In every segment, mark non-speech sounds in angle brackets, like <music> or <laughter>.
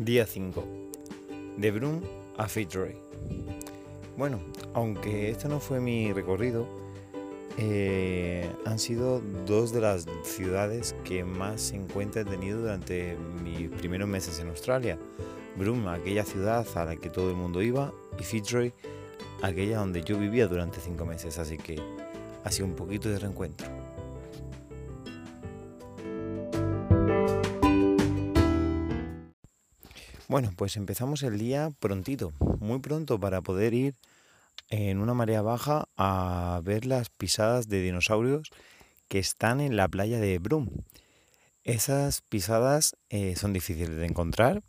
Día 5. De Broome a Fitzroy. Bueno, aunque este no fue mi recorrido, eh, han sido dos de las ciudades que más en cuenta he tenido durante mis primeros meses en Australia. Broome, aquella ciudad a la que todo el mundo iba, y Fitzroy, aquella donde yo vivía durante cinco meses, así que ha sido un poquito de reencuentro. Bueno, pues empezamos el día prontito, muy pronto para poder ir en una marea baja a ver las pisadas de dinosaurios que están en la playa de Broome. Esas pisadas eh, son difíciles de encontrar,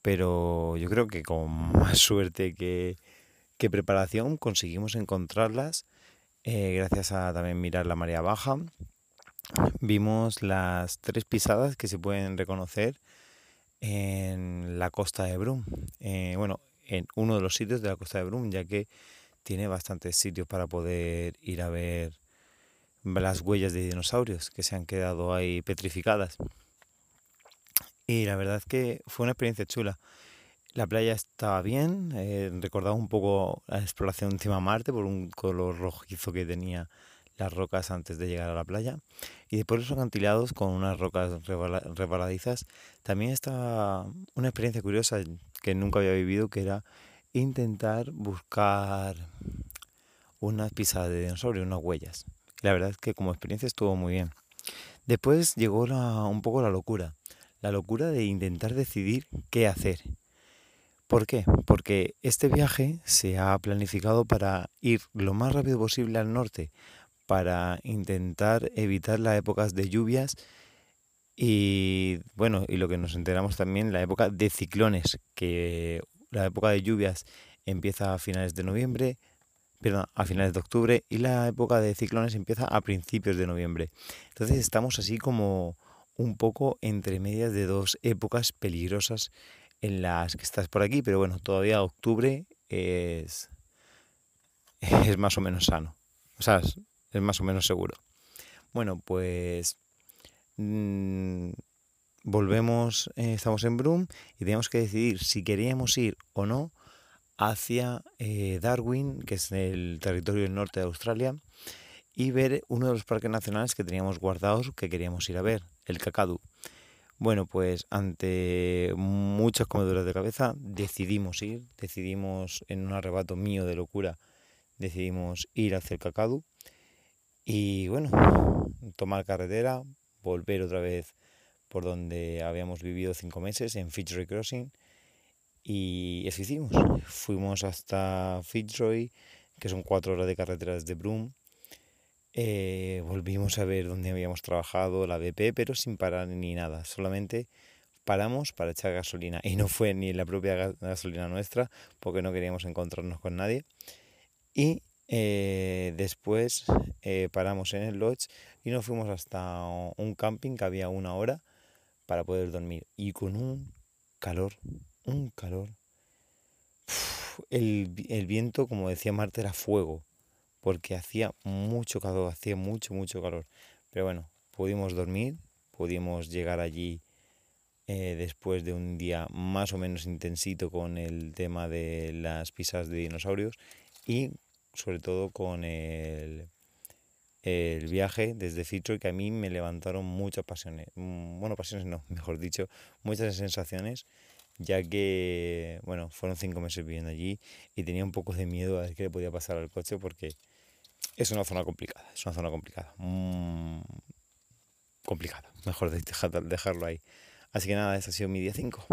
pero yo creo que con <laughs> más suerte que, preparación conseguimos encontrarlas eh, gracias a también mirar la marea baja. Vimos las tres pisadas que se pueden reconocer en la costa de Brum. Eh, bueno, en uno de los sitios de la costa de Brum, ya que tiene bastantes sitios para poder ir a ver las huellas de dinosaurios que se han quedado ahí petrificadas. Y la verdad es que fue una experiencia chula. La playa estaba bien, eh, recordaba un poco la exploración encima de Marte por un color rojizo que tenía las rocas antes de llegar a la playa. Y después los acantilados con unas rocas rebaladizas. También está una experiencia curiosa que nunca había vivido, que era intentar buscar unas pisadas de dinosaurio, unas huellas. La verdad es que como experiencia estuvo muy bien. Después llegó un poco la locura. La locura de intentar decidir qué hacer. ¿Por qué? Porque este viaje se ha planificado para ir lo más rápido posible al norte, para intentar evitar las épocas de lluvias y bueno, y lo que nos enteramos también, la época de ciclones, que la época de lluvias empieza a finales de noviembre, perdón, a finales de octubre y la época de ciclones empieza a principios de noviembre. Entonces estamos así como un poco entre medias de dos épocas peligrosas en las que estás por aquí, pero bueno, todavía octubre es, <laughs> es más o menos sano. O sea, es más o menos seguro. Bueno, pues mm, volvemos, eh, estamos en Broome y tenemos que decidir si queríamos ir o no hacia eh, Darwin, que es el territorio del norte de Australia, y ver uno de los parques nacionales que teníamos guardados que queríamos ir a ver, el Kakadu. Bueno, pues ante muchas comeduras de cabeza decidimos ir, decidimos en un arrebato mío de locura, decidimos ir hacia el Kakadu y bueno, tomar carretera, volver otra vez por donde habíamos vivido cinco meses, en Fitzroy Crossing. Y eso hicimos. Fuimos hasta Fitzroy, que son cuatro horas de carretera desde Broome. Eh, volvimos a ver dónde habíamos trabajado, la BP, pero sin parar ni nada. Solamente paramos para echar gasolina. Y no fue ni la propia gasolina nuestra, porque no queríamos encontrarnos con nadie. Y eh, después eh, paramos en el lodge y nos fuimos hasta un camping que había una hora para poder dormir. Y con un calor, un calor. el, el, viento, como decía Marta, era fuego, porque hacía mucho calor, hacía mucho, mucho calor. Pero bueno, pudimos dormir, pudimos llegar allí eh, después de un día más o menos intensito con el tema de las pisadas de dinosaurios y sobre todo con el, el viaje desde Fitzroy, que a mí me levantaron muchas pasiones, mm, bueno, pasiones no, <laughs> mejor dicho, muchas sensaciones, ya que, bueno, fueron cinco meses viviendo allí y tenía un poco de miedo a ver qué le podía pasar al coche porque es una zona complicada, es una zona complicada, mm, complicada, mejor dejarlo ahí. Así que nada, ese ha sido mi día 5.